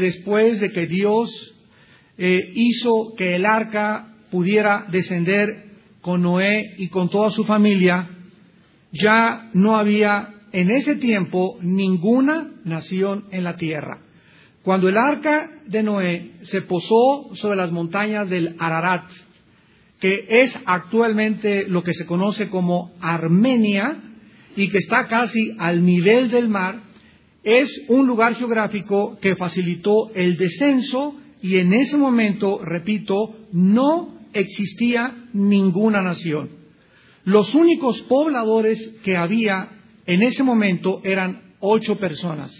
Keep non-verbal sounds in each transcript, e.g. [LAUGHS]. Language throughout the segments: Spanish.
después de que Dios eh, hizo que el arca pudiera descender con Noé y con toda su familia, ya no había en ese tiempo ninguna nación en la tierra. Cuando el arca de Noé se posó sobre las montañas del Ararat, que es actualmente lo que se conoce como Armenia y que está casi al nivel del mar, es un lugar geográfico que facilitó el descenso y en ese momento, repito, no existía ninguna nación. Los únicos pobladores que había en ese momento eran ocho personas.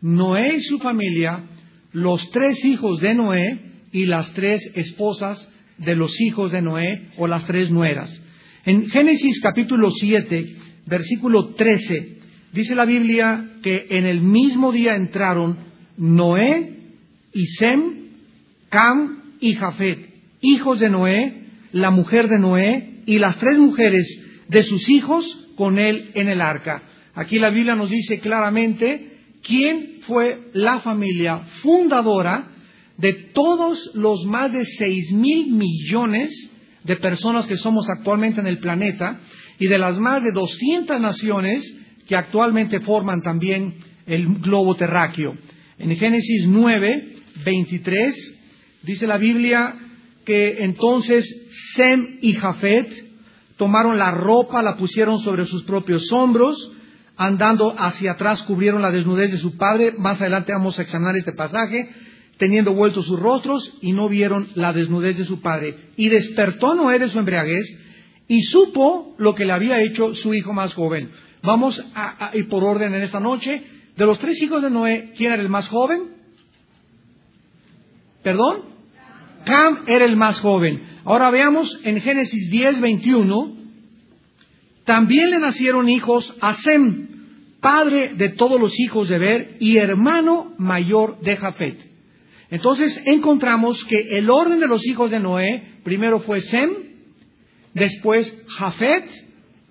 Noé y su familia, los tres hijos de Noé y las tres esposas de los hijos de Noé o las tres nueras. En Génesis capítulo 7, versículo 13, dice la Biblia que en el mismo día entraron Noé y Sem, Cam y Jafet, hijos de Noé, la mujer de Noé y las tres mujeres de sus hijos con él en el arca. Aquí la Biblia nos dice claramente quién fue la familia fundadora de todos los más de seis mil millones de personas que somos actualmente en el planeta y de las más de 200 naciones que actualmente forman también el globo terráqueo. En Génesis 9, 23 dice la Biblia que entonces Sem y Jafet tomaron la ropa, la pusieron sobre sus propios hombros, andando hacia atrás cubrieron la desnudez de su padre. Más adelante vamos a examinar este pasaje teniendo vueltos sus rostros y no vieron la desnudez de su padre. Y despertó Noé de su embriaguez y supo lo que le había hecho su hijo más joven. Vamos a, ir por orden en esta noche. De los tres hijos de Noé, ¿quién era el más joven? ¿Perdón? Cam era el más joven. Ahora veamos en Génesis 10, 21. También le nacieron hijos a Sem, padre de todos los hijos de Ber y hermano mayor de Jafet. Entonces encontramos que el orden de los hijos de Noé primero fue Sem, después Jafet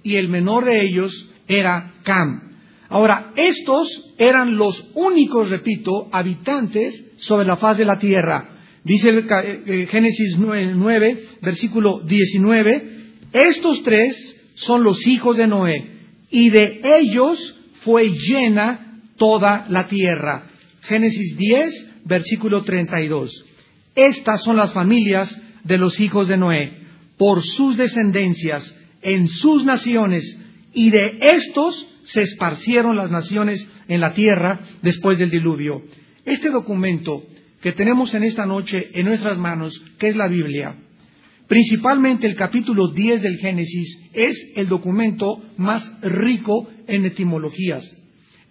y el menor de ellos era Cam. Ahora, estos eran los únicos, repito, habitantes sobre la faz de la tierra. Dice el, eh, eh, Génesis 9, versículo 19, estos tres son los hijos de Noé, y de ellos fue llena toda la tierra. Génesis 10, versículo 32. Estas son las familias de los hijos de Noé, por sus descendencias, en sus naciones, y de estos se esparcieron las naciones en la tierra después del diluvio. Este documento que tenemos en esta noche en nuestras manos, que es la Biblia, principalmente el capítulo 10 del Génesis, es el documento más rico en etimologías,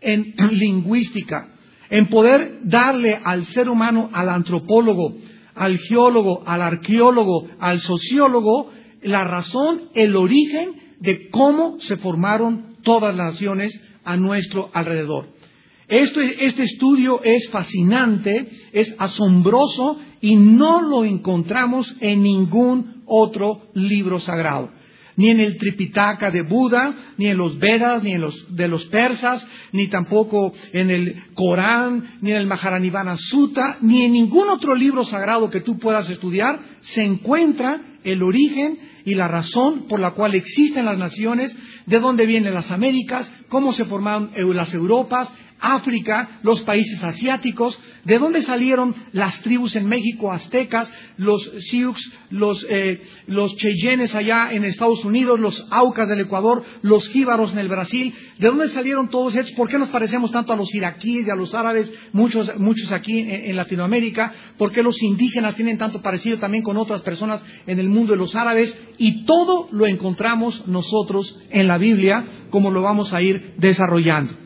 en [CLEARS THROAT] lingüística, en poder darle al ser humano, al antropólogo, al geólogo, al arqueólogo, al sociólogo, la razón, el origen de cómo se formaron todas las naciones a nuestro alrededor. este estudio es fascinante, es asombroso y no lo encontramos en ningún otro libro sagrado ni en el Tripitaka de Buda, ni en los Vedas, ni en los de los persas, ni tampoco en el Corán, ni en el Maharanibana Sutta, ni en ningún otro libro sagrado que tú puedas estudiar, se encuentra el origen y la razón por la cual existen las naciones, de dónde vienen las Américas, cómo se formaron las Europas, África, los países asiáticos, de dónde salieron las tribus en México, aztecas, los Sioux, los, eh, Cheyennes allá en Estados Unidos, los Aucas del Ecuador, los Jíbaros en el Brasil, de dónde salieron todos ellos, por qué nos parecemos tanto a los iraquíes y a los árabes, muchos, muchos aquí en, en Latinoamérica, por qué los indígenas tienen tanto parecido también con otras personas en el mundo de los árabes, y todo lo encontramos nosotros en la Biblia, como lo vamos a ir desarrollando.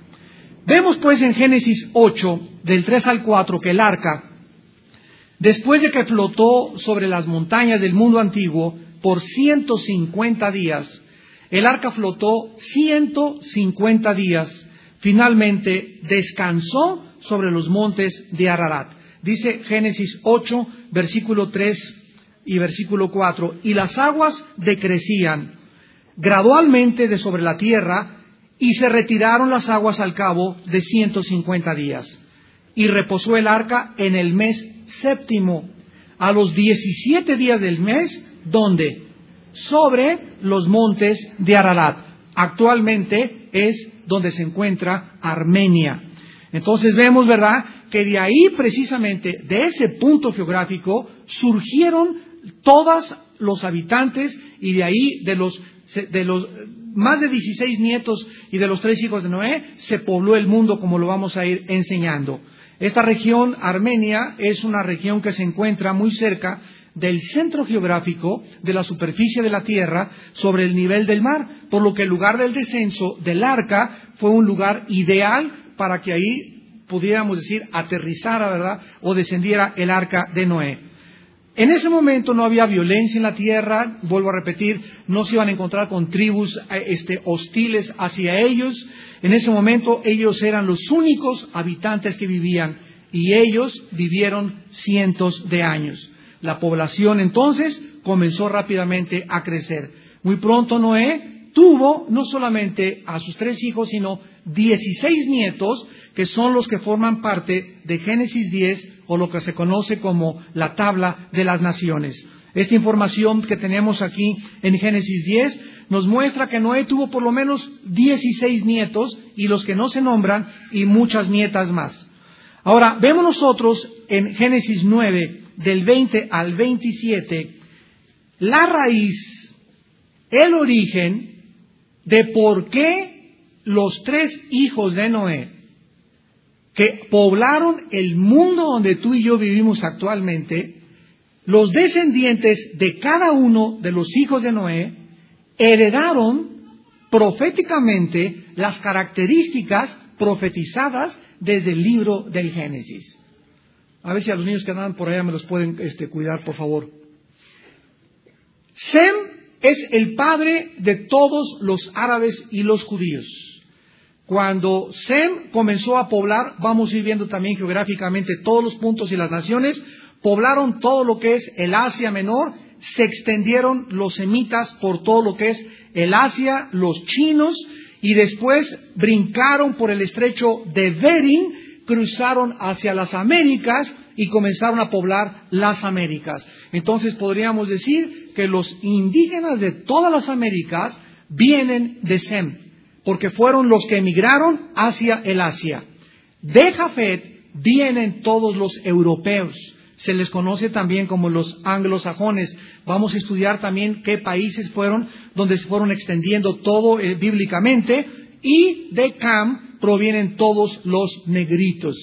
Vemos pues en Génesis 8, del 3 al 4, que el arca, después de que flotó sobre las montañas del mundo antiguo por 150 días, el arca flotó 150 días, finalmente descansó sobre los montes de Ararat. Dice Génesis 8, versículo 3 y versículo 4, y las aguas decrecían gradualmente de sobre la tierra y se retiraron las aguas al cabo de 150 días. y reposó el arca en el mes séptimo, a los diecisiete días del mes, donde sobre los montes de Ararat. Actualmente es donde se encuentra Armenia. Entonces vemos, ¿verdad?, que de ahí precisamente, de ese punto geográfico, surgieron todos los habitantes y de ahí, de los, de los más de 16 nietos y de los tres hijos de Noé, se pobló el mundo como lo vamos a ir enseñando. Esta región, Armenia, es una región que se encuentra muy cerca del centro geográfico de la superficie de la tierra sobre el nivel del mar, por lo que el lugar del descenso del arca fue un lugar ideal para que ahí pudiéramos decir aterrizara, ¿verdad? O descendiera el arca de Noé. En ese momento no había violencia en la tierra, vuelvo a repetir, no se iban a encontrar con tribus eh, este, hostiles hacia ellos. En ese momento ellos eran los únicos habitantes que vivían y ellos vivieron cientos de años. La población entonces comenzó rápidamente a crecer. Muy pronto Noé tuvo no solamente a sus tres hijos, sino dieciséis nietos, que son los que forman parte de Génesis 10 o lo que se conoce como la tabla de las naciones. Esta información que tenemos aquí en Génesis 10 nos muestra que Noé tuvo por lo menos dieciséis nietos y los que no se nombran y muchas nietas más. Ahora, vemos nosotros en Génesis 9 del 20 al 27, la raíz, el origen de por qué los tres hijos de Noé, que poblaron el mundo donde tú y yo vivimos actualmente, los descendientes de cada uno de los hijos de Noé heredaron proféticamente las características profetizadas desde el libro del Génesis. A ver si a los niños que andan por allá me los pueden este, cuidar, por favor. Sem es el padre de todos los árabes y los judíos. Cuando Sem comenzó a poblar, vamos a ir viendo también geográficamente todos los puntos y las naciones, poblaron todo lo que es el Asia Menor, se extendieron los semitas por todo lo que es el Asia, los chinos, y después brincaron por el estrecho de Bering, cruzaron hacia las Américas y comenzaron a poblar las Américas. Entonces podríamos decir que los indígenas de todas las Américas vienen de Sem, porque fueron los que emigraron hacia el Asia. De Jafet vienen todos los europeos. Se les conoce también como los anglosajones. Vamos a estudiar también qué países fueron donde se fueron extendiendo todo eh, bíblicamente. Y de Cam provienen todos los negritos,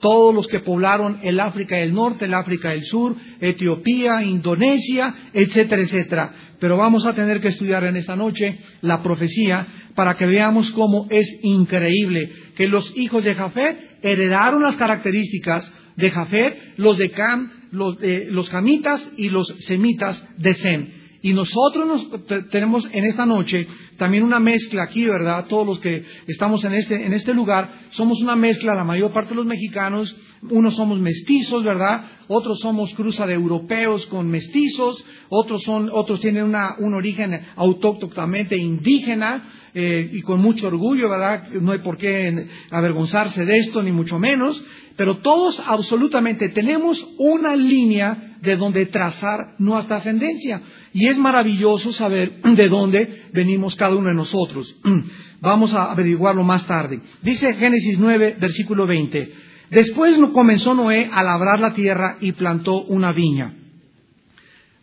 todos los que poblaron el África del Norte, el África del Sur, Etiopía, Indonesia, etcétera, etcétera. Pero vamos a tener que estudiar en esta noche la profecía para que veamos cómo es increíble que los hijos de Jafet heredaron las características de Jafet, los de Cam, los, eh, los Camitas y los Semitas de Sem. Y nosotros nos, tenemos en esta noche también una mezcla aquí, ¿verdad? Todos los que estamos en este, en este lugar, somos una mezcla, la mayor parte de los mexicanos, unos somos mestizos, ¿verdad? Otros somos cruza de europeos con mestizos, otros, son, otros tienen una, un origen autóctonamente indígena eh, y con mucho orgullo, ¿verdad? No hay por qué avergonzarse de esto, ni mucho menos, pero todos absolutamente tenemos una línea de donde trazar nuestra ascendencia. Y es maravilloso saber [CLEARS THROAT] de dónde venimos cada uno de nosotros. [CLEARS THROAT] Vamos a averiguarlo más tarde. Dice Génesis 9, versículo 20. Después comenzó Noé a labrar la tierra y plantó una viña.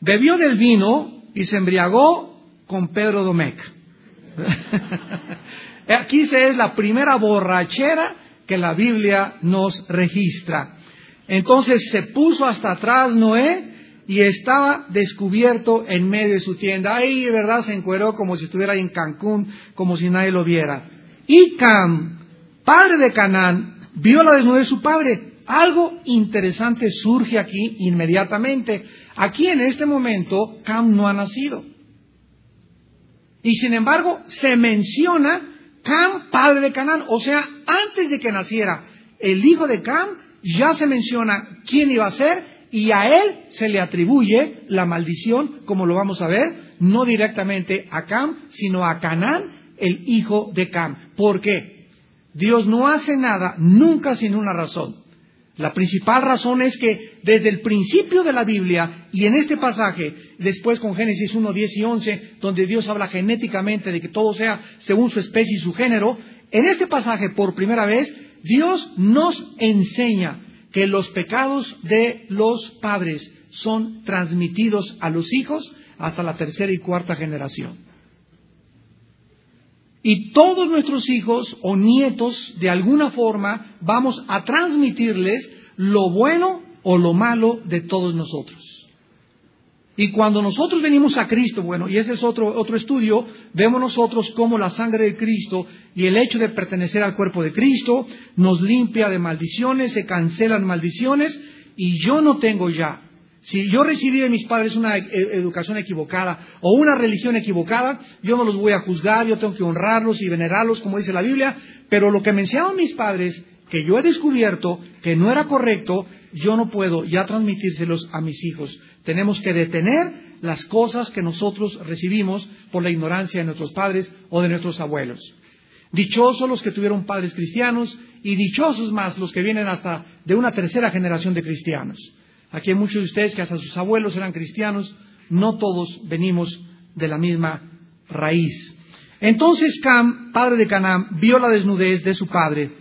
Bebió del vino y se embriagó con Pedro Domecq. [LAUGHS] Aquí se es la primera borrachera que la Biblia nos registra. Entonces se puso hasta atrás Noé y estaba descubierto en medio de su tienda. Ahí, verdad, se encueró como si estuviera en Cancún, como si nadie lo viera. Y Cam, padre de Canaán, vio la desnudez de su padre. Algo interesante surge aquí inmediatamente. Aquí en este momento, Cam no ha nacido. Y sin embargo, se menciona Cam, padre de Canaán. O sea, antes de que naciera el hijo de Cam, ya se menciona quién iba a ser y a él se le atribuye la maldición, como lo vamos a ver, no directamente a Cam, sino a Canaán, el hijo de Cam. ¿Por qué? Dios no hace nada nunca sin una razón. La principal razón es que desde el principio de la Biblia y en este pasaje, después con Génesis 1, 10 y 11, donde Dios habla genéticamente de que todo sea según su especie y su género, en este pasaje por primera vez Dios nos enseña que los pecados de los padres son transmitidos a los hijos hasta la tercera y cuarta generación. Y todos nuestros hijos o nietos, de alguna forma, vamos a transmitirles lo bueno o lo malo de todos nosotros. Y cuando nosotros venimos a Cristo, bueno, y ese es otro, otro estudio, vemos nosotros cómo la sangre de Cristo y el hecho de pertenecer al cuerpo de Cristo nos limpia de maldiciones, se cancelan maldiciones, y yo no tengo ya. Si yo recibí de mis padres una e-, educación equivocada o una religión equivocada, yo no los voy a juzgar, yo tengo que honrarlos y venerarlos, como dice la Biblia, pero lo que me enseñaron mis padres, que yo he descubierto que no era correcto, yo no puedo ya transmitírselos a mis hijos. Tenemos que detener las cosas que nosotros recibimos por la ignorancia de nuestros padres o de nuestros abuelos. Dichosos los que tuvieron padres cristianos y dichosos más los que vienen hasta de una tercera generación de cristianos. Aquí hay muchos de ustedes que hasta sus abuelos eran cristianos, no todos venimos de la misma raíz. Entonces Cam, padre de Canaán, vio la desnudez de su padre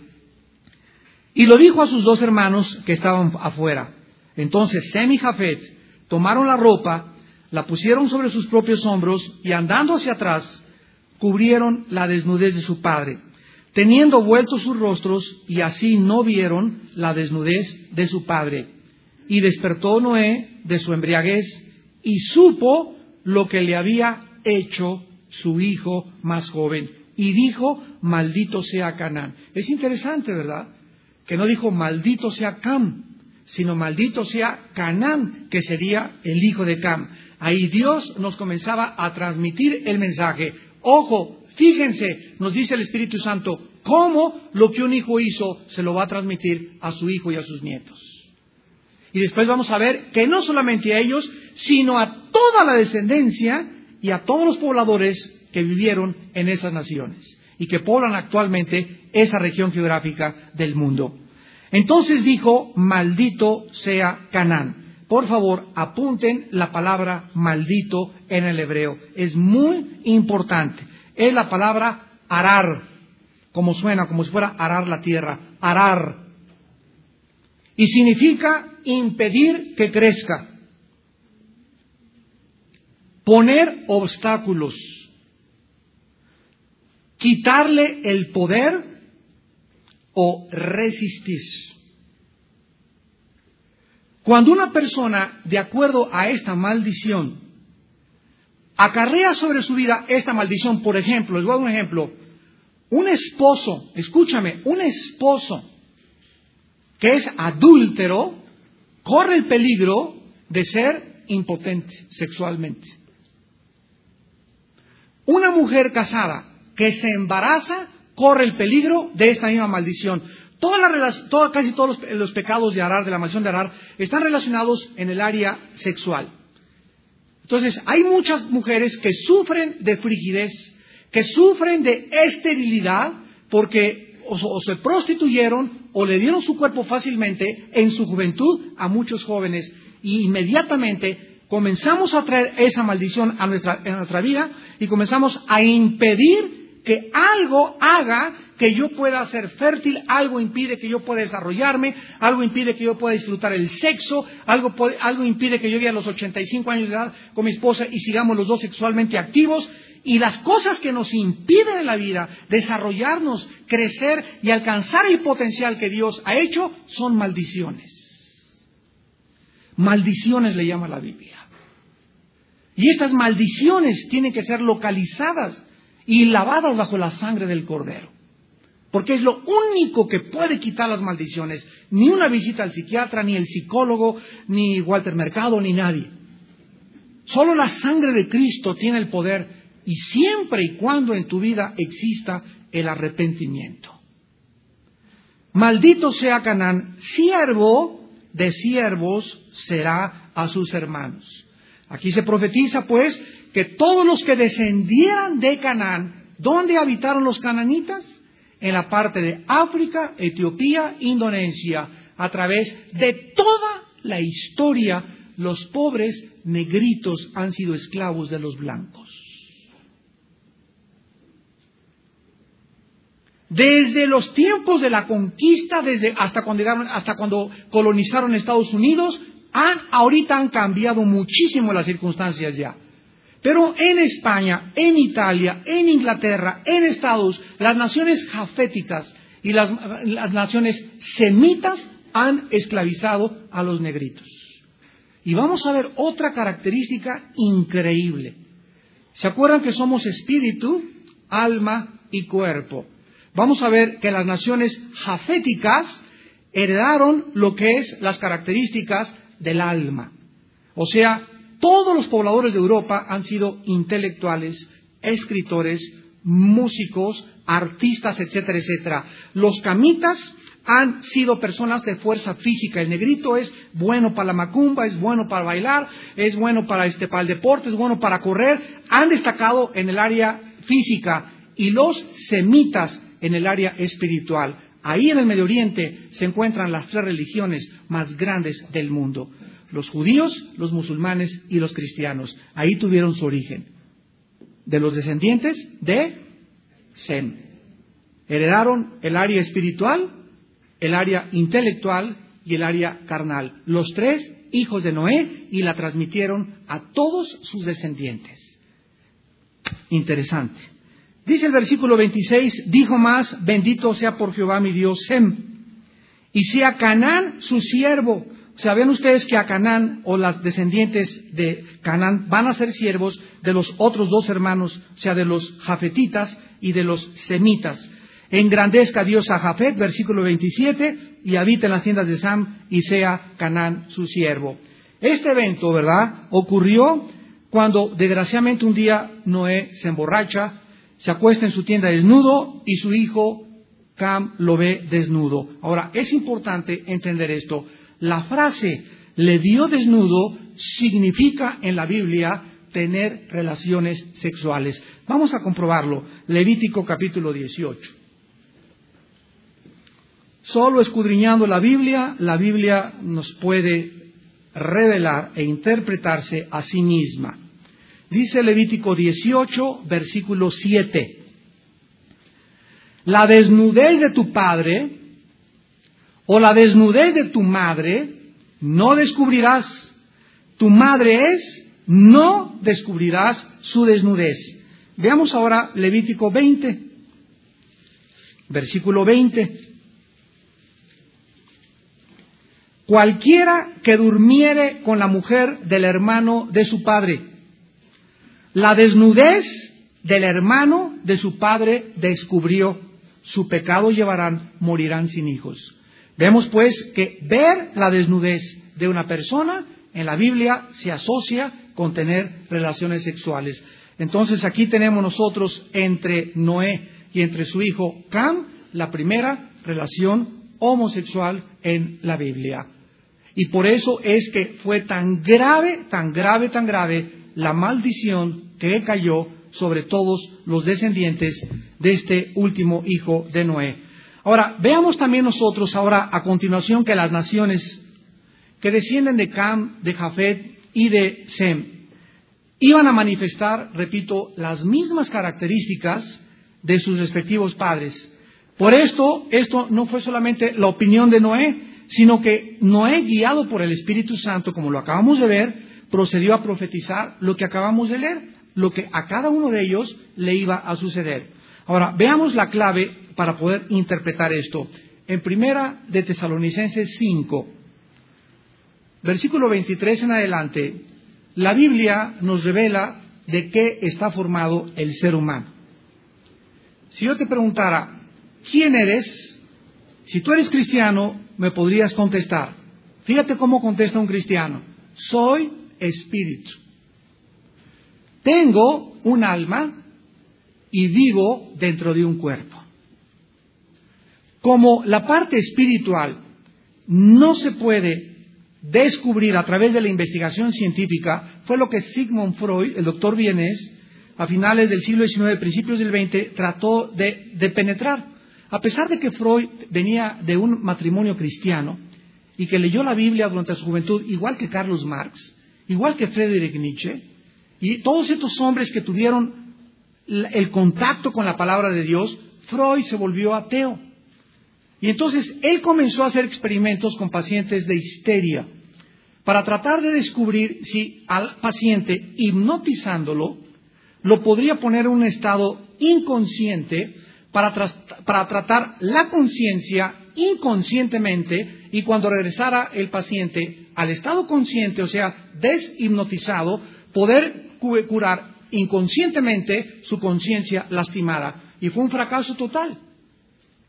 y lo dijo a sus dos hermanos que estaban afuera. Entonces Sem y Jafet tomaron la ropa, la pusieron sobre sus propios hombros y andando hacia atrás, cubrieron la desnudez de su padre, teniendo vueltos sus rostros y así no vieron la desnudez de su padre. Y despertó Noé de su embriaguez y supo lo que le había hecho su hijo más joven. Y dijo, maldito sea Canaán. Es interesante, ¿verdad? Que no dijo, maldito sea Cam, sino maldito sea Canaán, que sería el hijo de Cam. Ahí Dios nos comenzaba a transmitir el mensaje. Ojo, fíjense, nos dice el Espíritu Santo, cómo lo que un hijo hizo se lo va a transmitir a su hijo y a sus nietos. Y después vamos a ver que no solamente a ellos, sino a toda la descendencia y a todos los pobladores que vivieron en esas naciones y que poblan actualmente esa región geográfica del mundo. Entonces dijo, maldito sea Canaán. Por favor, apunten la palabra maldito en el hebreo. Es muy importante. Es la palabra arar, como suena, como si fuera arar la tierra. Arar. Y significa impedir que crezca. Poner obstáculos. Quitarle el poder o resistir. Cuando una persona, de acuerdo a esta maldición, acarrea sobre su vida esta maldición, por ejemplo, les voy a dar un ejemplo, un esposo, escúchame, un esposo que es adúltero, corre el peligro de ser impotente sexualmente. Una mujer casada que se embaraza corre el peligro de esta misma maldición. casi todos los, pecados de Arar, de la maldición de Arar, están relacionados en el área sexual. Entonces, hay muchas mujeres que sufren de frigidez, que sufren de esterilidad, porque o, se prostituyeron o le dieron su cuerpo fácilmente en su juventud a muchos jóvenes y inmediatamente comenzamos a traer esa maldición a nuestra vida y comenzamos a impedir que algo haga que yo pueda ser fértil, algo impide que yo pueda desarrollarme, algo impide que yo pueda disfrutar el sexo, algo, algo impide que yo llegue a los 85 años de edad con mi esposa y sigamos los dos sexualmente activos y las cosas que nos impiden en la vida desarrollarnos, crecer y alcanzar el potencial que Dios ha hecho son maldiciones. Maldiciones le llama la Biblia. Y estas maldiciones tienen que ser localizadas y lavadas bajo la sangre del cordero. Porque es lo único que puede quitar las maldiciones. Ni una visita al psiquiatra, ni el psicólogo, ni Walter Mercado, ni nadie. Solo la sangre de Cristo tiene el poder y siempre y cuando en tu vida exista el arrepentimiento. Maldito sea Canaán, siervo de siervos será a sus hermanos. Aquí se profetiza pues que todos los que descendieran de Canaán, ¿dónde habitaron los cananitas? En la parte de África, Etiopía, Indonesia. a través de toda la historia, los pobres negritos han sido esclavos de los blancos. Desde los tiempos de la conquista, desde hasta cuando llegaron, hasta cuando colonizaron Estados Unidos, han, ahorita han cambiado muchísimo las circunstancias ya. Pero en España, en Italia, en Inglaterra, en Estados, las naciones jaféticas y las, naciones semitas han esclavizado a los negritos. Y vamos a ver otra característica increíble. ¿Se acuerdan que somos espíritu, alma y cuerpo? vamos a ver que las naciones jaféticas heredaron lo que es las características del alma. O sea, todos los pobladores de Europa han sido intelectuales, escritores, músicos, artistas, etcétera, etcétera. Los camitas han sido personas de fuerza física. El negrito es bueno para la macumba, es bueno para bailar, es bueno para, este, para el deporte, es bueno para correr. Han destacado en el área física. Y los semitas en el área espiritual. Ahí en el Medio Oriente se encuentran las tres religiones más grandes del mundo. Los judíos, los musulmanes y los cristianos. Ahí tuvieron su origen. De los descendientes de Sem. Heredaron el área espiritual, el área intelectual y el área carnal. Los tres hijos de Noé y la transmitieron a todos sus descendientes. Interesante. Dice el versículo 26, dijo más, bendito sea por Jehová mi Dios Sem, y sea Canaán su siervo. Ven ustedes que a Canaán o las descendientes de Canaán van a ser siervos de los otros dos hermanos, o sea, de los jafetitas y de los semitas. Engrandezca Dios a Jafet, versículo 27, y habita en las tiendas de Sam y sea Canaán su siervo. Este evento, ¿verdad?, ocurrió cuando desgraciadamente un día Noé se emborracha se acuesta en su tienda desnudo y su hijo Cam lo ve desnudo. Ahora, es importante entender esto. La frase le dio desnudo significa en la Biblia tener relaciones sexuales. Vamos a comprobarlo. Levítico capítulo 18. Solo escudriñando la Biblia, la Biblia nos puede revelar e interpretarse a sí misma. Dice Levítico 18, versículo 7. La desnudez de tu padre o la desnudez de tu madre no descubrirás. Tu madre es, no descubrirás su desnudez. Veamos ahora Levítico 20, versículo 20. Cualquiera que durmiere con la mujer del hermano de su padre, la desnudez del hermano de su padre descubrió, su pecado llevarán, morirán sin hijos. Vemos pues que ver la desnudez de una persona en la Biblia se asocia con tener relaciones sexuales. Entonces aquí tenemos nosotros entre Noé y entre su hijo Cam la primera relación homosexual en la Biblia. Y por eso es que fue tan grave, tan grave, tan grave la maldición que cayó sobre todos los descendientes de este último hijo de Noé. Ahora, veamos también nosotros ahora a continuación que las naciones que descienden de Cam, de Jafet y de Sem iban a manifestar, repito, las mismas características de sus respectivos padres. Por esto, esto no fue solamente la opinión de Noé, sino que Noé, guiado por el Espíritu Santo, como lo acabamos de ver, procedió a profetizar lo que acabamos de leer, lo que a cada uno de ellos le iba a suceder. Ahora, veamos la clave para poder interpretar esto. En primera de Tesalonicenses 5, versículo 23 en adelante, la Biblia nos revela de qué está formado el ser humano. Si yo te preguntara, ¿quién eres? Si tú eres cristiano, me podrías contestar. Fíjate cómo contesta un cristiano. Soy espíritu. Tengo un alma y vivo dentro de un cuerpo. Como la parte espiritual no se puede descubrir a través de la investigación científica, fue lo que Sigmund Freud, el doctor vienés, a finales del siglo XIX, principios del XX, trató de, de penetrar. A pesar de que Freud venía de un matrimonio cristiano, y que leyó la Biblia durante su juventud, igual que Carlos Marx, igual que Friedrich Nietzsche, y todos estos hombres que tuvieron el contacto con la palabra de Dios, Freud se volvió ateo. Y entonces él comenzó a hacer experimentos con pacientes de histeria para tratar de descubrir si al paciente, hipnotizándolo, lo podría poner en un estado inconsciente para, para tratar la conciencia inconscientemente y cuando regresara el paciente al estado consciente, o sea, deshipnotizado, poder curar inconscientemente su conciencia lastimada. Y fue un fracaso total.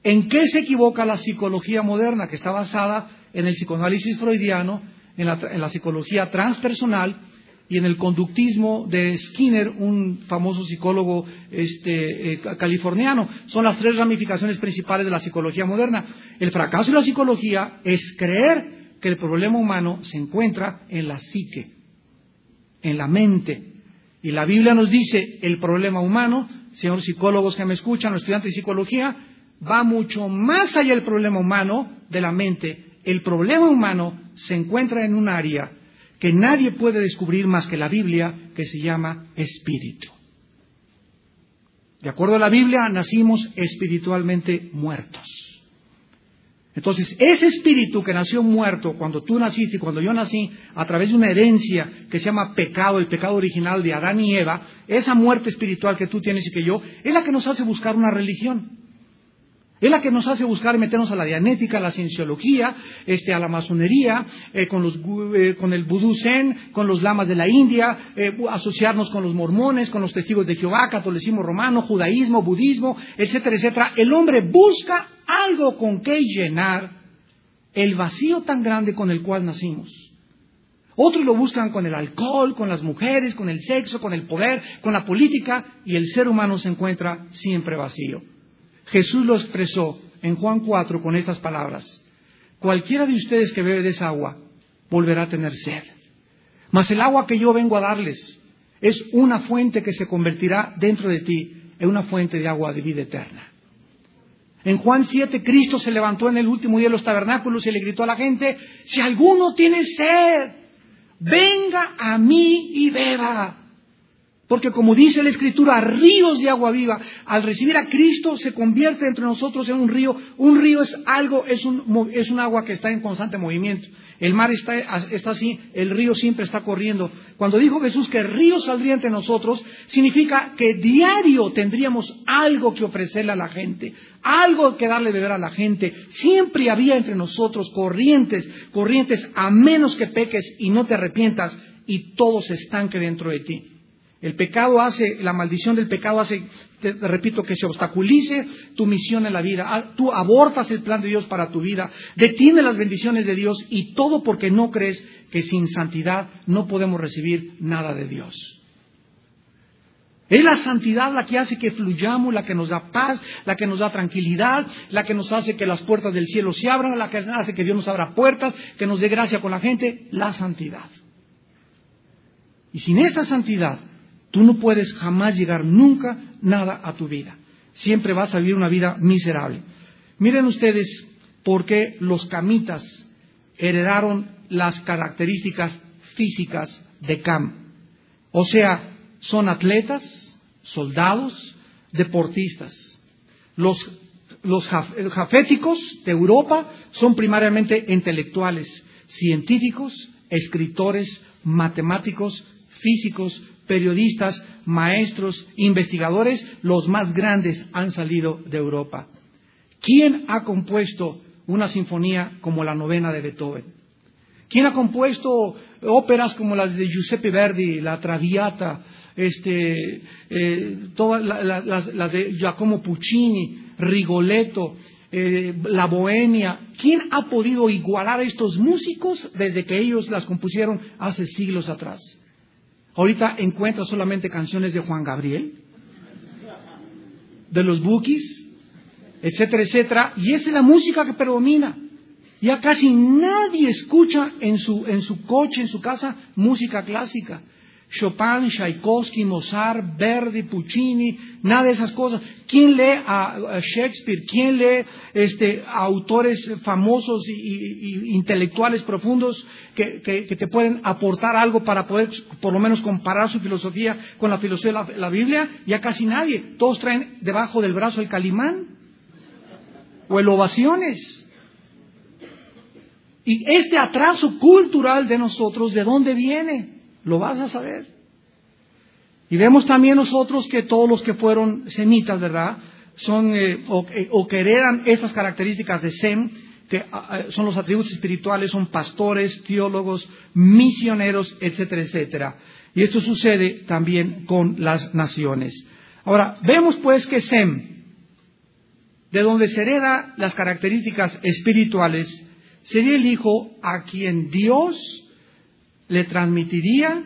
¿En qué se equivoca la psicología moderna, que está basada en el psicoanálisis freudiano, en la, psicología transpersonal y en el conductismo de Skinner, un famoso psicólogo este, eh, californiano? Son las tres ramificaciones principales de la psicología moderna. El fracaso de la psicología es creer que el problema humano se encuentra en la psique, en la mente. Y la Biblia nos dice, el problema humano, señores psicólogos que me escuchan, los estudiantes de psicología, va mucho más allá del problema humano de la mente. El problema humano se encuentra en un área que nadie puede descubrir más que la Biblia, que se llama espíritu. De acuerdo a la Biblia, nacimos espiritualmente muertos. Entonces, ese espíritu que nació muerto cuando tú naciste y cuando yo nací, a través de una herencia que se llama pecado, el pecado original de Adán y Eva, esa muerte espiritual que tú tienes y que yo, es la que nos hace buscar una religión. Es la que nos hace buscar meternos a la dianética, a la cienciología, este, a la masonería, eh, con, los, eh, con, el vudú zen, con los lamas de la India, eh, asociarnos con los mormones, con los testigos de Jehová, catolicismo romano, judaísmo, budismo, etcétera, etcétera. El hombre busca algo con que llenar el vacío tan grande con el cual nacimos. Otros lo buscan con el alcohol, con las mujeres, con el sexo, con el poder, con la política, y el ser humano se encuentra siempre vacío. Jesús lo expresó en Juan 4 con estas palabras. Cualquiera de ustedes que bebe de esa agua volverá a tener sed. Mas el agua que yo vengo a darles es una fuente que se convertirá dentro de ti en una fuente de agua de vida eterna. En Juan 7, Cristo se levantó en el último día de los tabernáculos y le gritó a la gente, si alguno tiene sed, venga a mí y beba. Porque como dice la Escritura, ríos de agua viva, al recibir a Cristo se convierte entre nosotros en un río. Un río es algo, es un, es un agua que está en constante movimiento. El mar está, está, así, el río siempre está corriendo. Cuando dijo Jesús que río saldría entre nosotros, significa que diario tendríamos algo que ofrecerle a la gente, algo que darle beber a la gente. Siempre había entre nosotros corrientes, corrientes, a menos que peques y no te arrepientas y todo se estanque dentro de ti. El pecado hace, la maldición del pecado hace, te, repito, que se obstaculice tu misión en la vida. Ah, tú abortas el plan de Dios para tu vida, detiene las bendiciones de Dios y todo porque no crees que sin santidad no podemos recibir nada de Dios. Es la santidad la que hace que fluyamos, la que nos da paz, la que nos da tranquilidad, la que nos hace que las puertas del cielo se abran, la que hace que Dios nos abra puertas, que nos dé gracia con la gente, la santidad. Y sin esta santidad Tú no puedes jamás llegar nunca nada a tu vida. Siempre vas a vivir una vida miserable. Miren ustedes por qué los camitas heredaron las características físicas de Cam. O sea, son atletas, soldados, deportistas. Los, los jaféticos de Europa son primariamente intelectuales, científicos, escritores, matemáticos, físicos, periodistas, maestros, investigadores, los más grandes han salido de Europa. ¿Quién ha compuesto una sinfonía como la novena de Beethoven? ¿Quién ha compuesto óperas como las de Giuseppe Verdi, la Traviata, este, eh, todas las, de Giacomo Puccini, Rigoletto, eh, la Bohemia? ¿Quién ha podido igualar a estos músicos desde que ellos las compusieron hace siglos atrás? Ahorita encuentras solamente canciones de Juan Gabriel, de los Bookies, etcétera, etcétera, y esa es la música que predomina. Ya casi nadie escucha en su, en su coche, en su casa, música clásica. Chopin, Tchaikovsky, Mozart, Verdi, Puccini, nada de esas cosas. ¿Quién lee a, Shakespeare? ¿Quién lee este, a autores famosos y, intelectuales profundos que, te pueden aportar algo para poder por lo menos comparar su filosofía con la filosofía de la, Biblia? Ya casi nadie. Todos traen debajo del brazo el calimán o el ovaciones. Y este atraso cultural de nosotros, ¿de dónde viene? Lo vas a saber. Y vemos también nosotros que todos los que fueron semitas, ¿verdad? Son, eh, eh, o, que heredan estas características de Sem, que ah, ah, son los atributos espirituales, son pastores, teólogos, misioneros, etcétera, etcétera. Y esto sucede también con las naciones. Ahora, vemos pues que Sem, de donde se hereda las características espirituales, sería el hijo a quien Dios le transmitiría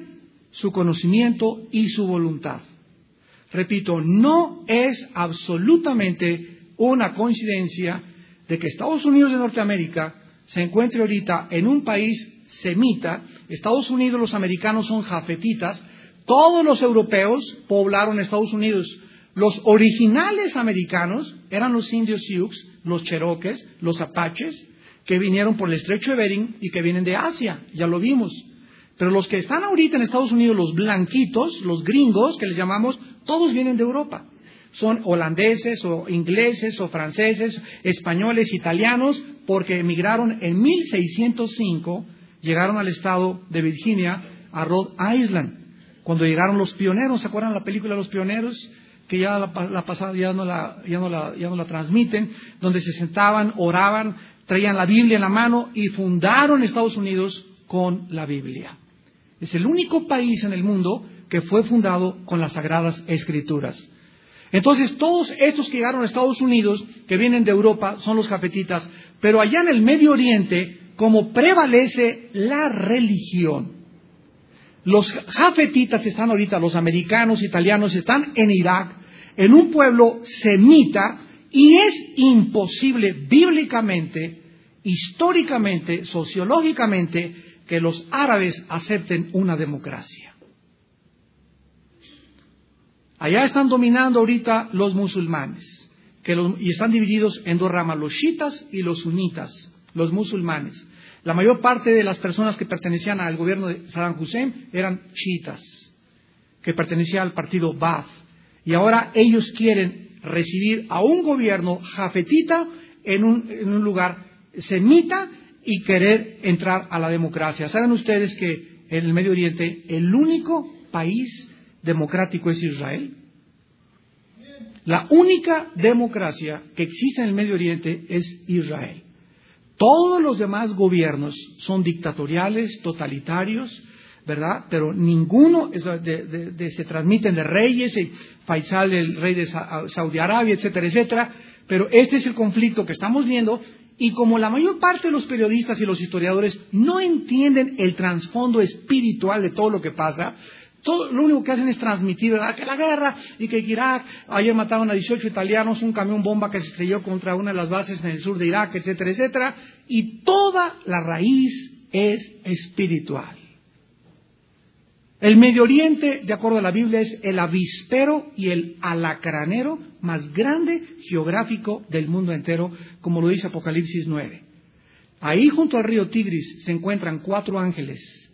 su conocimiento y su voluntad. Repito, no es absolutamente una coincidencia de que Estados Unidos de Norteamérica se encuentre ahorita en un país semita, Estados Unidos los americanos son jafetitas, todos los europeos poblaron Estados Unidos. Los originales americanos eran los indios Sioux, los cheroques, los apaches, que vinieron por el estrecho de Bering y que vienen de Asia, ya lo vimos. Pero los que están ahorita en Estados Unidos, los blanquitos, los gringos, que les llamamos, todos vienen de Europa. Son holandeses o ingleses o franceses, españoles, italianos, porque emigraron en 1605, llegaron al estado de Virginia, a Rhode Island. Cuando llegaron los pioneros, ¿se acuerdan la película Los Pioneros? que ya la, pasada ya no la, ya no la, ya no la transmiten, donde se sentaban, oraban, traían la Biblia en la mano y fundaron Estados Unidos con la Biblia. Es el único país en el mundo que fue fundado con las sagradas escrituras. Entonces, todos estos que llegaron a Estados Unidos, que vienen de Europa, son los cafetitas, pero allá en el Medio Oriente, como prevalece la religión, los jafetitas están ahorita, los americanos, italianos, están en Irak, en un pueblo semita, y es imposible bíblicamente, históricamente, sociológicamente, que los árabes acepten una democracia. Allá están dominando ahorita los musulmanes, y están divididos en dos ramas, los chiitas y los sunitas, los musulmanes. La mayor parte de las personas que pertenecían al gobierno de Saddam Hussein eran chiitas, que pertenecían al partido Baath. Y ahora ellos quieren recibir a un gobierno jafetita en un, en un lugar semita y querer entrar a la democracia. Saben ustedes que en el Medio Oriente el único país democrático es Israel. La única democracia que existe en el Medio Oriente es Israel. Todos los demás gobiernos son dictatoriales, totalitarios, ¿verdad? Pero ninguno se transmiten de reyes, Faisal, el rey de Saudi Arabia, etcétera, etcétera. Pero este es el conflicto que estamos viendo y como la mayor parte de los periodistas y los historiadores no entienden el trasfondo espiritual de todo lo que pasa, todo, lo único que hacen es transmitir que la guerra y que Irak, ayer mataron a 18 italianos, un camión bomba que se estrelló contra una de las bases en el sur de Irak, etcétera, etcétera, y toda la raíz es espiritual. El Medio Oriente, de acuerdo a la Biblia, es el avispero y el alacranero más grande geográfico del mundo entero, como lo dice Apocalipsis 9. Ahí junto al río Tigris se encuentran cuatro ángeles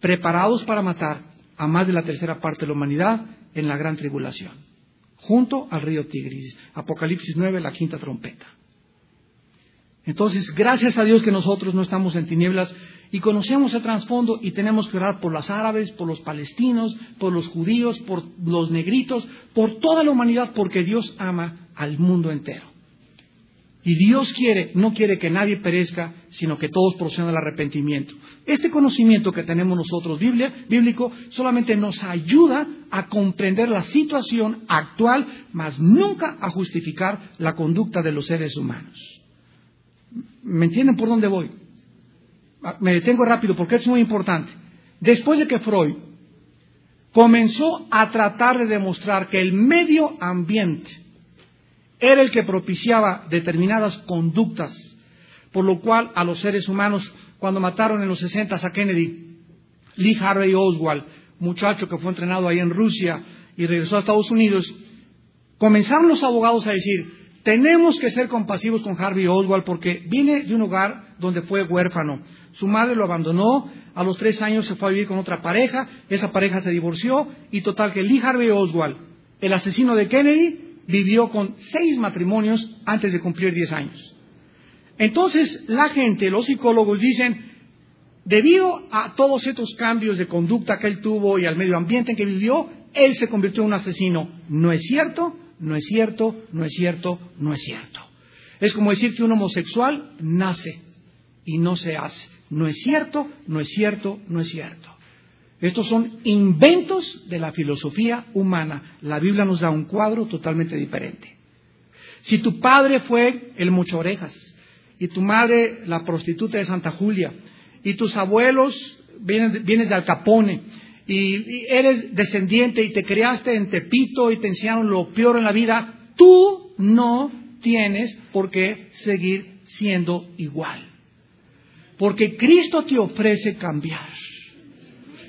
preparados para matar a más de la tercera parte de la humanidad en la gran tribulación, junto al río Tigris. Apocalipsis 9, la quinta trompeta. Entonces, gracias a Dios que nosotros no estamos en tinieblas, y conocemos el trasfondo y tenemos que orar por los árabes, por los palestinos, por los judíos, por los negritos, por toda la humanidad, porque Dios ama al mundo entero. Y Dios quiere, no quiere que nadie perezca, sino que todos procedan al arrepentimiento. Este conocimiento que tenemos nosotros bíblico solamente nos ayuda a comprender la situación actual, mas nunca a justificar la conducta de los seres humanos. ¿Me entienden por dónde voy? Ah, me detengo rápido porque es muy importante. Después de que Freud comenzó a tratar de demostrar que el medio ambiente era el que propiciaba determinadas conductas, por lo cual a los seres humanos, cuando mataron en los 60 a Kennedy, Lee Harvey Oswald, muchacho que fue entrenado ahí en Rusia y regresó a Estados Unidos, comenzaron los abogados a decir, tenemos que ser compasivos con Harvey Oswald porque viene de un hogar donde fue huérfano. Su madre lo abandonó, a los tres años se fue a vivir con otra pareja, esa pareja se divorció y total que Lee Harvey Oswald, el asesino de Kennedy, vivió con seis matrimonios antes de cumplir diez años. Entonces la gente, los psicólogos dicen, debido a todos estos cambios de conducta que él tuvo y al medio ambiente en que vivió, él se convirtió en un asesino. ¿No es cierto? No es cierto, no es cierto, no es cierto. Es como decir que un homosexual nace y no se hace. No es cierto, no es cierto, no es cierto. Estos son inventos de la filosofía humana. La Biblia nos da un cuadro totalmente diferente. Si tu padre fue el mucho orejas y tu madre la prostituta de Santa Julia y tus abuelos vienes de Al Capone y, eres descendiente y te criaste en Tepito y te enseñaron lo peor en la vida, tú no tienes por qué seguir siendo igual. Porque Cristo te ofrece cambiar.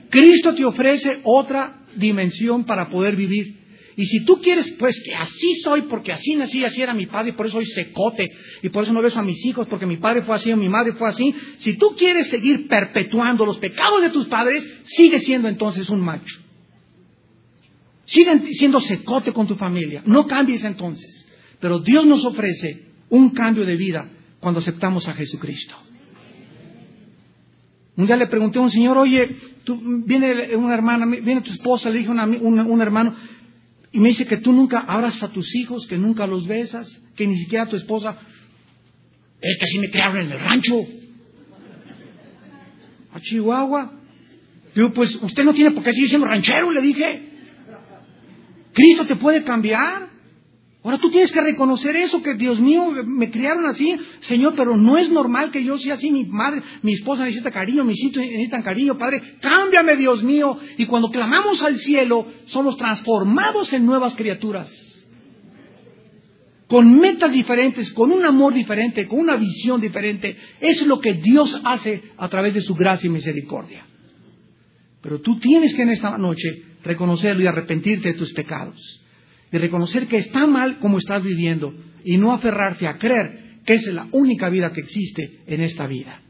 Cristo te ofrece otra dimensión para poder vivir. Y si tú quieres, pues que así soy, porque así nací, así era mi padre, y por eso soy secote, y por eso no beso a mis hijos, porque mi padre fue así o mi madre fue así. Si tú quieres seguir perpetuando los pecados de tus padres, sigue siendo entonces un macho. Sigue siendo secote con tu familia. No cambies entonces. Pero Dios nos ofrece un cambio de vida cuando aceptamos a Jesucristo. Un día le pregunté a un señor, oye, viene una hermana, viene tu esposa, le dije a un hermano, y me dice que tú nunca abras a tus hijos, que nunca los besas, que ni siquiera a tu esposa. Es que así me crearon en el rancho. A Chihuahua. Digo, pues usted no tiene por qué seguir siendo ranchero, le dije. Cristo te puede cambiar. Ahora tú tienes que reconocer eso, que Dios mío, me criaron así, Señor, pero no es normal que yo sea así, mi madre, mi esposa necesita cariño, mis hijos necesitan cariño, Padre, cámbiame Dios mío. Y cuando clamamos al cielo, somos transformados en nuevas criaturas. Con metas diferentes, con un amor diferente, con una visión diferente. Es lo que Dios hace a través de su gracia y misericordia. Pero tú tienes que en esta noche reconocerlo y arrepentirte de tus pecados y reconocer que está mal como estás viviendo y no aferrarte a creer que es la única vida que existe en esta vida.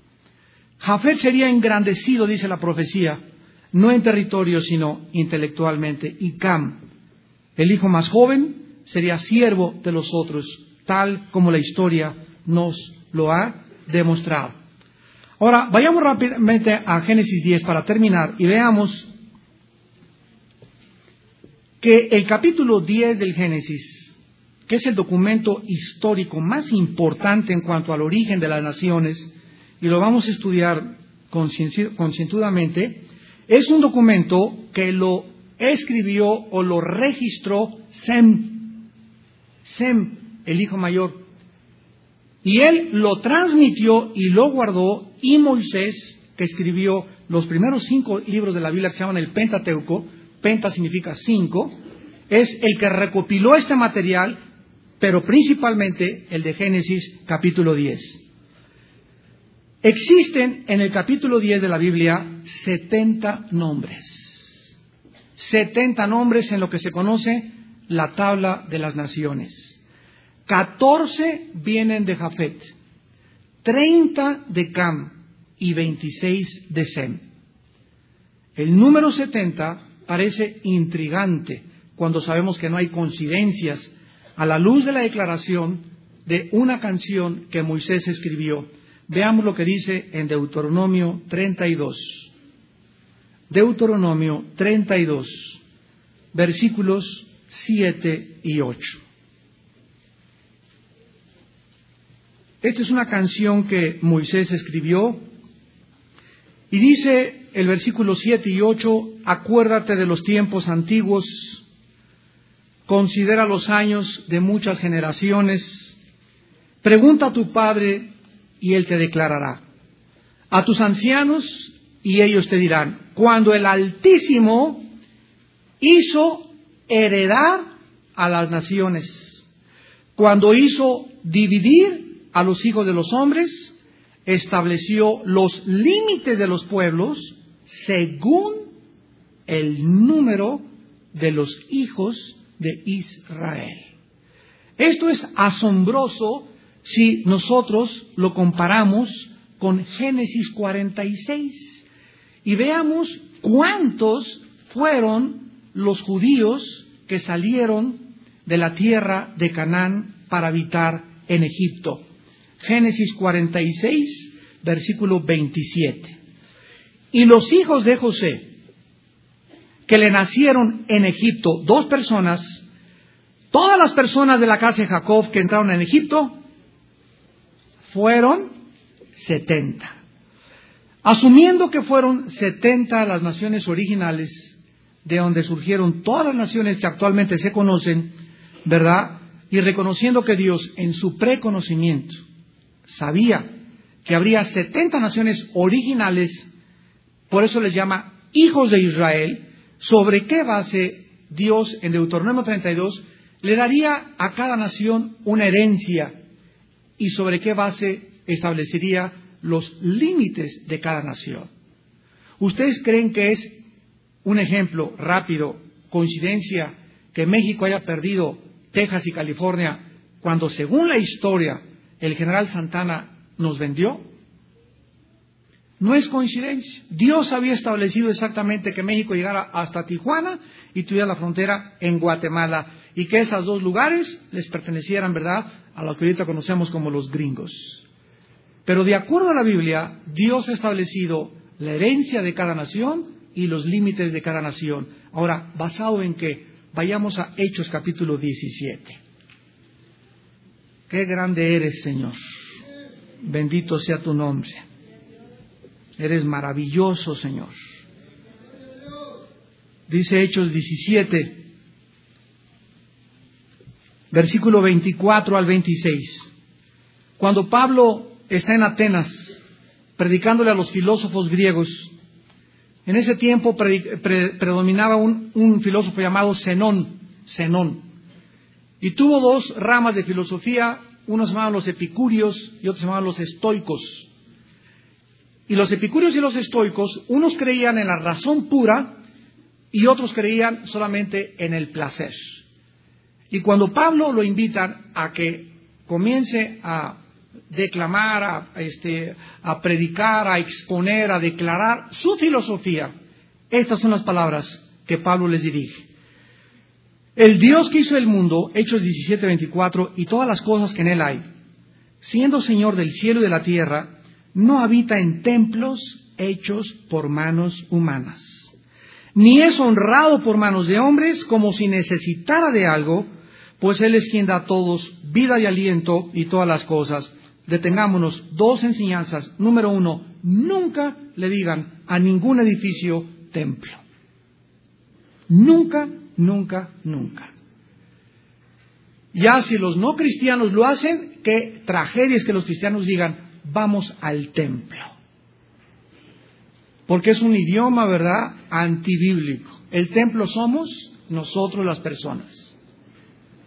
Jafet sería engrandecido, dice la profecía, no en territorio, sino intelectualmente. Y Cam, el hijo más joven, sería siervo de los otros, tal como la historia nos lo ha demostrado. Ahora, vayamos rápidamente a Génesis 10 para terminar y veamos que el capítulo 10 del Génesis, que es el documento histórico más importante en cuanto al origen de las naciones, y lo vamos a estudiar concientudamente, es un documento que lo escribió o lo registró Sem, Sem, el hijo mayor. Y él lo transmitió y lo guardó, y Moisés, que escribió los primeros cinco libros de la Biblia que se llaman el Pentateuco, penta significa cinco, es el que recopiló este material, pero principalmente el de Génesis capítulo 10. Existen en el capítulo 10 de la Biblia 70 nombres. 70 nombres en lo que se conoce la tabla de las naciones. 14 vienen de Jafet, 30 de Cam y 26 de Sem. El número 70 parece intrigante cuando sabemos que no hay coincidencias a la luz de la declaración de una canción que Moisés escribió. Veamos lo que dice en Deuteronomio 32. Deuteronomio 32, versículos 7 y 8. Esta es una canción que Moisés escribió y dice el versículo 7 y 8, acuérdate de los tiempos antiguos, considera los años de muchas generaciones, pregunta a tu padre y él te declarará, a tus ancianos y ellos te dirán, cuando el Altísimo hizo heredar a las naciones, cuando hizo dividir a los hijos de los hombres, estableció los límites de los pueblos según el número de los hijos de Israel. Esto es asombroso si nosotros lo comparamos con Génesis 46 y veamos cuántos fueron los judíos que salieron de la tierra de Canaán para habitar en Egipto. Génesis 46, versículo 27. Y los hijos de José, que le nacieron en Egipto, dos personas, todas las personas de la casa de Jacob que entraron en Egipto, fueron setenta. Asumiendo que fueron setenta las naciones originales, de donde surgieron todas las naciones que actualmente se conocen, ¿verdad? Y reconociendo que Dios en su preconocimiento sabía que habría setenta naciones originales, por eso les llama hijos de Israel, sobre qué base Dios en Deuteronomio 32 le daría a cada nación una herencia y sobre qué base establecería los límites de cada nación. ¿Ustedes creen que es un ejemplo rápido, coincidencia, que México haya perdido Texas y California cuando, según la historia, el general Santana nos vendió? No es coincidencia. Dios había establecido exactamente que México llegara hasta Tijuana y tuviera la frontera en Guatemala y que esos dos lugares les pertenecieran, ¿verdad?, a lo que ahorita conocemos como los gringos. Pero de acuerdo a la Biblia, Dios ha establecido la herencia de cada nación y los límites de cada nación. Ahora, basado en que vayamos a Hechos capítulo 17. Qué grande eres, Señor. Bendito sea tu nombre. Eres maravilloso, Señor. Dice Hechos 17, versículo 24 al 26. Cuando Pablo está en Atenas predicándole a los filósofos griegos, en ese tiempo predominaba un, filósofo llamado Zenón, Zenón, y tuvo dos ramas de filosofía, unos se llamaban los epicúreos y otros se llamaban los estoicos. Y los epicúreos y los estoicos, unos creían en la razón pura y otros creían solamente en el placer. Y cuando Pablo lo invitan a que comience a declamar, a, este, a predicar, a exponer, a declarar su filosofía, estas son las palabras que Pablo les dirige. El Dios que hizo el mundo, Hechos 17:24, y todas las cosas que en él hay, siendo Señor del cielo y de la tierra, no habita en templos hechos por manos humanas, ni es honrado por manos de hombres como si necesitara de algo, pues Él es quien da a todos vida y aliento y todas las cosas. Detengámonos, dos enseñanzas. Número uno, nunca le digan a ningún edificio templo. Nunca, nunca, nunca. Ya si los no cristianos lo hacen, qué tragedia es que los cristianos digan, vamos al templo. Porque es un idioma, ¿verdad?, antibíblico. El templo somos nosotros las personas.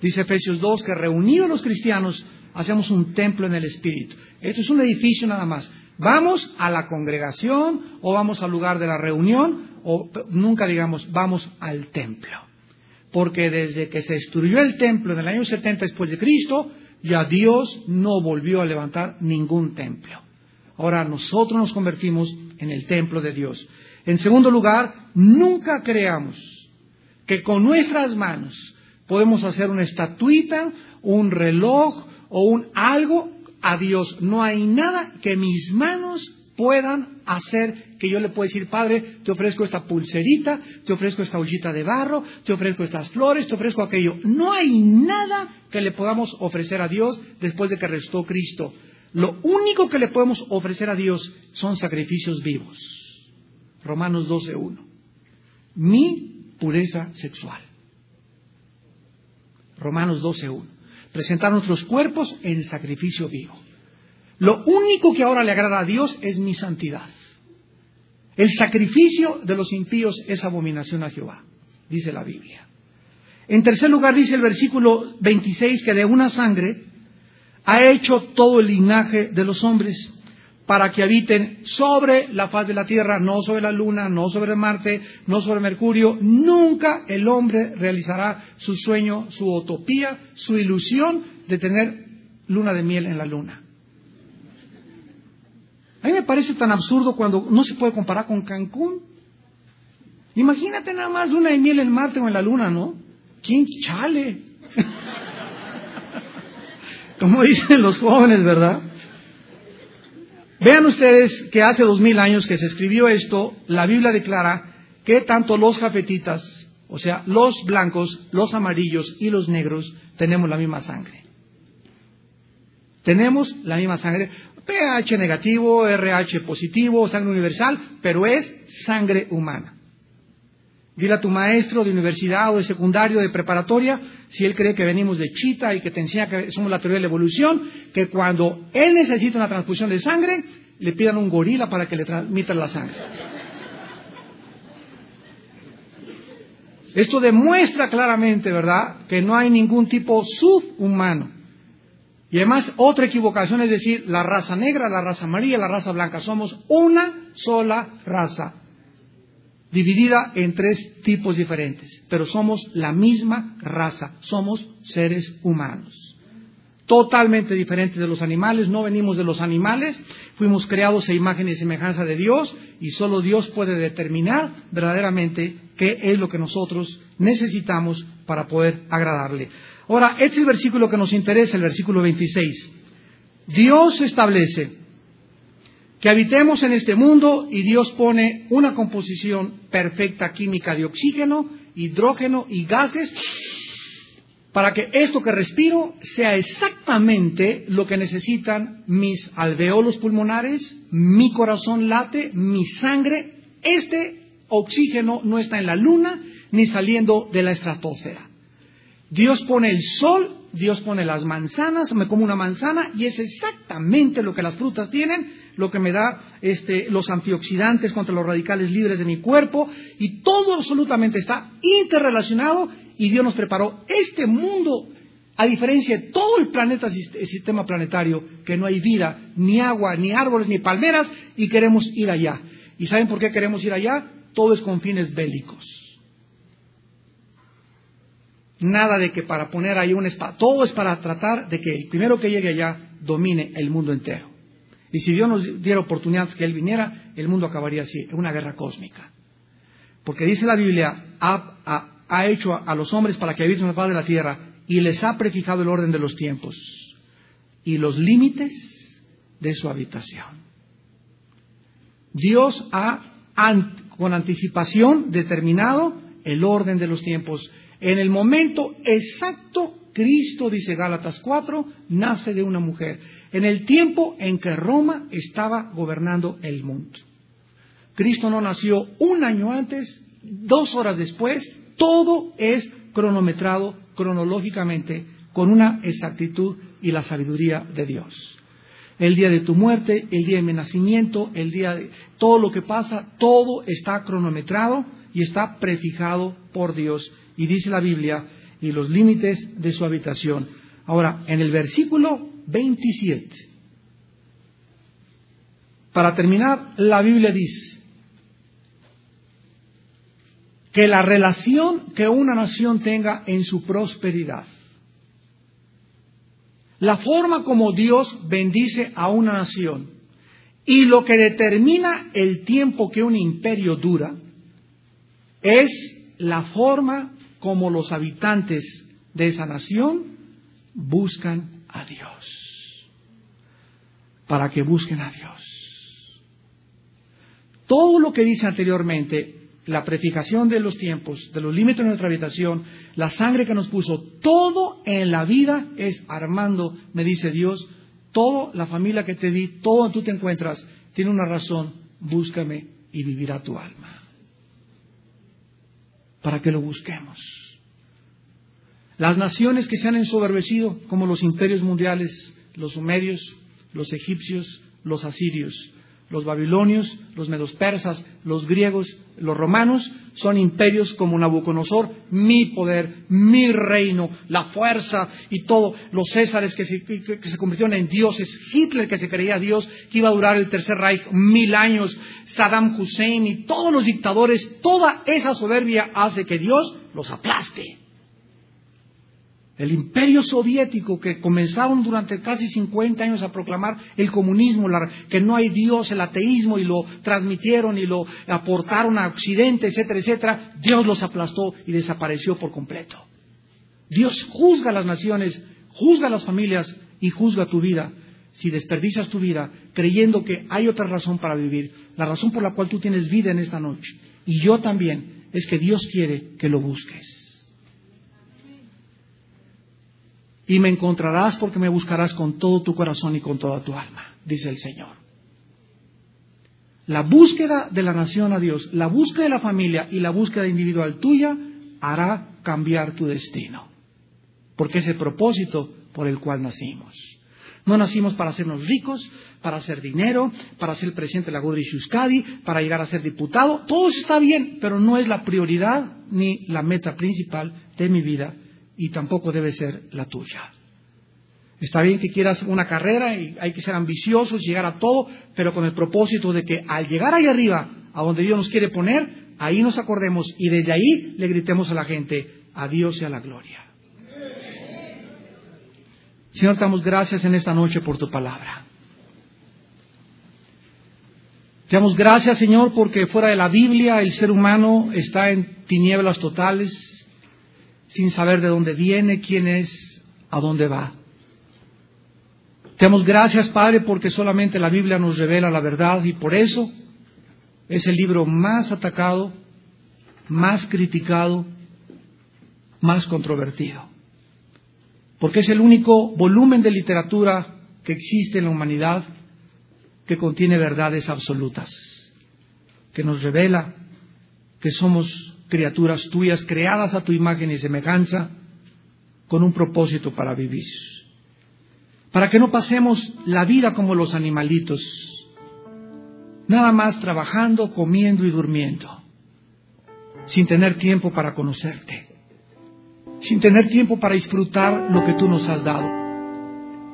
Dice Efesios 2 que reunidos los cristianos hacemos un templo en el Espíritu. Esto es un edificio nada más. Vamos a la congregación o vamos al lugar de la reunión o nunca digamos vamos al templo. Porque desde que se destruyó el templo en el año 70 después de Cristo, ya Dios no volvió a levantar ningún templo. Ahora nosotros nos convertimos en el templo de Dios. En segundo lugar, nunca creamos que con nuestras manos Podemos hacer una estatuita, un reloj o un algo a Dios. No hay nada que mis manos puedan hacer que yo le pueda decir, Padre, te ofrezco esta pulserita, te ofrezco esta ollita de barro, te ofrezco estas flores, te ofrezco aquello. No hay nada que le podamos ofrecer a Dios después de que restó Cristo. Lo único que le podemos ofrecer a Dios son sacrificios vivos. Romanos 12.1. Mi pureza sexual. Romanos 12.1. Presentar nuestros cuerpos en sacrificio vivo. Lo único que ahora le agrada a Dios es mi santidad. El sacrificio de los impíos es abominación a Jehová, dice la Biblia. En tercer lugar dice el versículo 26 que de una sangre ha hecho todo el linaje de los hombres, para que habiten sobre la faz de la tierra, no sobre la luna, no sobre Marte, no sobre Mercurio. Nunca el hombre realizará su sueño, su utopía, su ilusión de tener luna de miel en la luna. A mí me parece tan absurdo cuando no se puede comparar con Cancún. Imagínate nada más luna de miel en Marte o en la luna, ¿no? ¿Quién chale? Como dicen los jóvenes, ¿verdad? Vean ustedes que hace dos mil años que se escribió esto, la Biblia declara que tanto los cafetitas, o sea, los blancos, los amarillos y los negros, tenemos la misma sangre. Tenemos la misma sangre. pH negativo, RH positivo, sangre universal, pero es sangre humana. Dile a tu maestro de universidad o de secundario, de preparatoria, si él cree que venimos de chita y que te enseña que somos la teoría de la evolución, que cuando él necesita una transfusión de sangre, le pidan un gorila para que le transmita la sangre. Esto demuestra claramente, ¿verdad?, que no hay ningún tipo subhumano. Y además, otra equivocación es decir, la raza negra, la raza amarilla, la raza blanca. Somos una sola raza dividida en tres tipos diferentes, pero somos la misma raza, somos seres humanos. Totalmente diferentes de los animales, no venimos de los animales, fuimos creados a imagen y semejanza de Dios y solo Dios puede determinar verdaderamente qué es lo que nosotros necesitamos para poder agradarle. Ahora, este es el versículo que nos interesa, el versículo 26. Dios establece que habitemos en este mundo y Dios pone una composición perfecta química de oxígeno, hidrógeno y gases para que esto que respiro sea exactamente lo que necesitan mis alveolos pulmonares, mi corazón late, mi sangre. Este oxígeno no está en la luna ni saliendo de la estratosfera. Dios pone el sol, Dios pone las manzanas, me como una manzana y es exactamente lo que las frutas tienen lo que me da este, los antioxidantes contra los radicales libres de mi cuerpo, y todo absolutamente está interrelacionado y Dios nos preparó este mundo, a diferencia de todo el planeta, el sistema planetario, que no hay vida, ni agua, ni árboles, ni palmeras, y queremos ir allá. ¿Y saben por qué queremos ir allá? Todo es con fines bélicos. Nada de que para poner ahí un espada, todo es para tratar de que el primero que llegue allá domine el mundo entero. Y si Dios nos diera oportunidad que Él viniera, el mundo acabaría así, en una guerra cósmica. Porque dice la Biblia, ha, hecho a, los hombres para que habiten en la paz de la tierra y les ha prefijado el orden de los tiempos y los límites de su habitación. Dios ha con anticipación determinado el orden de los tiempos. En el momento exacto Cristo, dice Gálatas 4, nace de una mujer, en el tiempo en que Roma estaba gobernando el mundo. Cristo no nació un año antes, dos horas después, todo es cronometrado cronológicamente con una exactitud y la sabiduría de Dios. El día de tu muerte, el día de mi nacimiento, el día de todo lo que pasa, todo está cronometrado y está prefijado por Dios. Y dice la Biblia y los límites de su habitación. Ahora, en el versículo 27, para terminar, la Biblia dice que la relación que una nación tenga en su prosperidad, la forma como Dios bendice a una nación y lo que determina el tiempo que un imperio dura, es la forma como los habitantes de esa nación buscan a Dios. Para que busquen a Dios. Todo lo que dice anteriormente, la prefijación de los tiempos, de los límites de nuestra habitación, la sangre que nos puso, todo en la vida es armando, me dice Dios, toda la familia que te di, todo tú te encuentras, tiene una razón, búscame y vivirá tu alma para que lo busquemos. Las naciones que se han ensoberbecido, como los imperios mundiales, los sumerios, los egipcios, los asirios, los babilonios, los medos persas, los griegos, los romanos, son imperios como Nabucodonosor, mi poder, mi reino, la fuerza y todo. Los Césares que se, que se convirtieron en dioses, Hitler que se creía Dios, que iba a durar el tercer Reich mil años, Saddam Hussein y todos los dictadores, toda esa soberbia hace que Dios los aplaste. El imperio soviético que comenzaron durante casi 50 años a proclamar el comunismo, que no hay Dios, el ateísmo, y lo transmitieron y lo aportaron a Occidente, etcétera, etcétera, Dios los aplastó y desapareció por completo. Dios juzga a las naciones, juzga a las familias y juzga tu vida. Si desperdicias tu vida creyendo que hay otra razón para vivir, la razón por la cual tú tienes vida en esta noche, y yo también, es que Dios quiere que lo busques. Y me encontrarás porque me buscarás con todo tu corazón y con toda tu alma, dice el Señor. La búsqueda de la nación a Dios, la búsqueda de la familia y la búsqueda individual tuya hará cambiar tu destino. Porque es el propósito por el cual nacimos. No nacimos para hacernos ricos, para hacer dinero, para ser presidente de la Godri Euskadi, para llegar a ser diputado. Todo está bien, pero no es la prioridad ni la meta principal de mi vida y tampoco debe ser la tuya. Está bien que quieras una carrera y hay que ser ambiciosos, llegar a todo, pero con el propósito de que al llegar ahí arriba, a donde Dios nos quiere poner, ahí nos acordemos y desde ahí le gritemos a la gente, a Dios sea la gloria. Señor, damos gracias en esta noche por tu palabra. Te damos gracias, Señor, porque fuera de la Biblia el ser humano está en tinieblas totales, sin saber de dónde viene, quién es, a dónde va. Te damos gracias, Padre, porque solamente la Biblia nos revela la verdad y por eso es el libro más atacado, más criticado, más controvertido. Porque es el único volumen de literatura que existe en la humanidad que contiene verdades absolutas, que nos revela que somos criaturas tuyas creadas a tu imagen y semejanza con un propósito para vivir. Para que no pasemos la vida como los animalitos, nada más trabajando, comiendo y durmiendo, sin tener tiempo para conocerte, sin tener tiempo para disfrutar lo que tú nos has dado,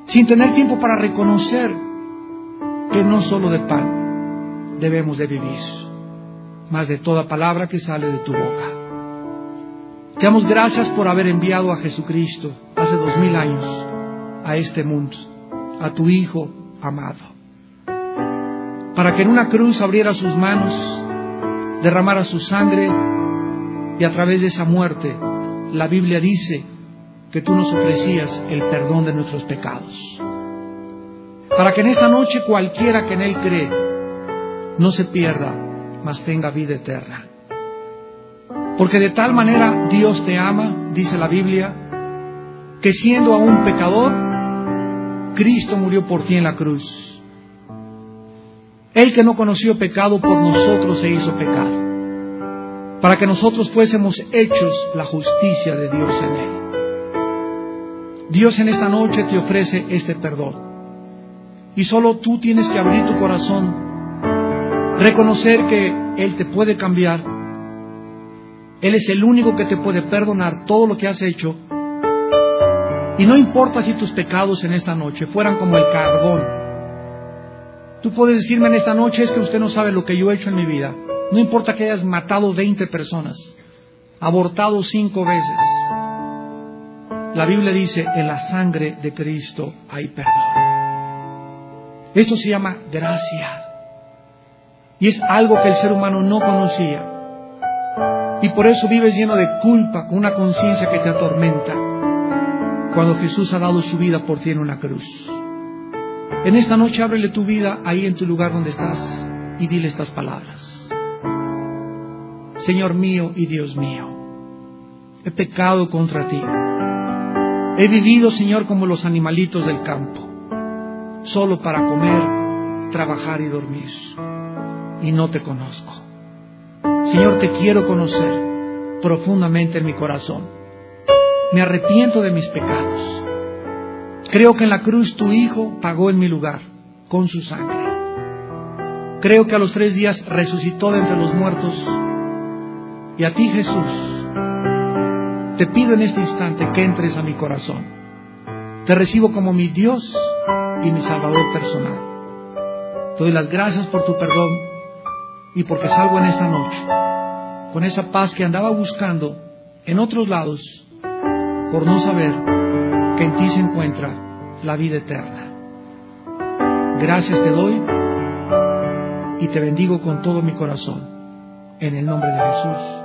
sin tener tiempo para reconocer que no solo de pan debemos de vivir más de toda palabra que sale de tu boca. Te damos gracias por haber enviado a Jesucristo hace dos mil años a este mundo, a tu Hijo amado, para que en una cruz abriera sus manos, derramara su sangre y a través de esa muerte la Biblia dice que tú nos ofrecías el perdón de nuestros pecados. Para que en esta noche cualquiera que en Él cree no se pierda, tenga vida eterna. Porque de tal manera Dios te ama, dice la Biblia, que siendo aún pecador, Cristo murió por ti en la cruz. El que no conoció pecado por nosotros se hizo pecado, para que nosotros fuésemos hechos la justicia de Dios en él. Dios en esta noche te ofrece este perdón. Y solo tú tienes que abrir tu corazón Reconocer que Él te puede cambiar. Él es el único que te puede perdonar todo lo que has hecho. Y no importa si tus pecados en esta noche fueran como el carbón. Tú puedes decirme en esta noche es que usted no sabe lo que yo he hecho en mi vida. No importa que hayas matado 20 personas, abortado cinco veces. La Biblia dice, en la sangre de Cristo hay perdón. Esto se llama gracia. Y es algo que el ser humano no conocía. Y por eso vives lleno de culpa, con una conciencia que te atormenta, cuando Jesús ha dado su vida por ti en una cruz. En esta noche ábrele tu vida ahí en tu lugar donde estás y dile estas palabras. Señor mío y Dios mío, he pecado contra ti. He vivido, Señor, como los animalitos del campo, solo para comer, trabajar y dormir y no te conozco. Señor, te quiero conocer profundamente en mi corazón. Me arrepiento de mis pecados. Creo que en la cruz tu Hijo pagó en mi lugar con su sangre. Creo que a los tres días resucitó de entre los muertos Y a ti Jesús, te pido en este instante que entres a mi corazón. Te recibo como mi Dios y mi Salvador personal. Te doy las gracias por tu perdón y porque salgo en esta noche con esa paz que andaba buscando en otros lados por no saber que en ti se encuentra la vida eterna. Gracias te doy y te bendigo con todo mi corazón. En el nombre de Jesús.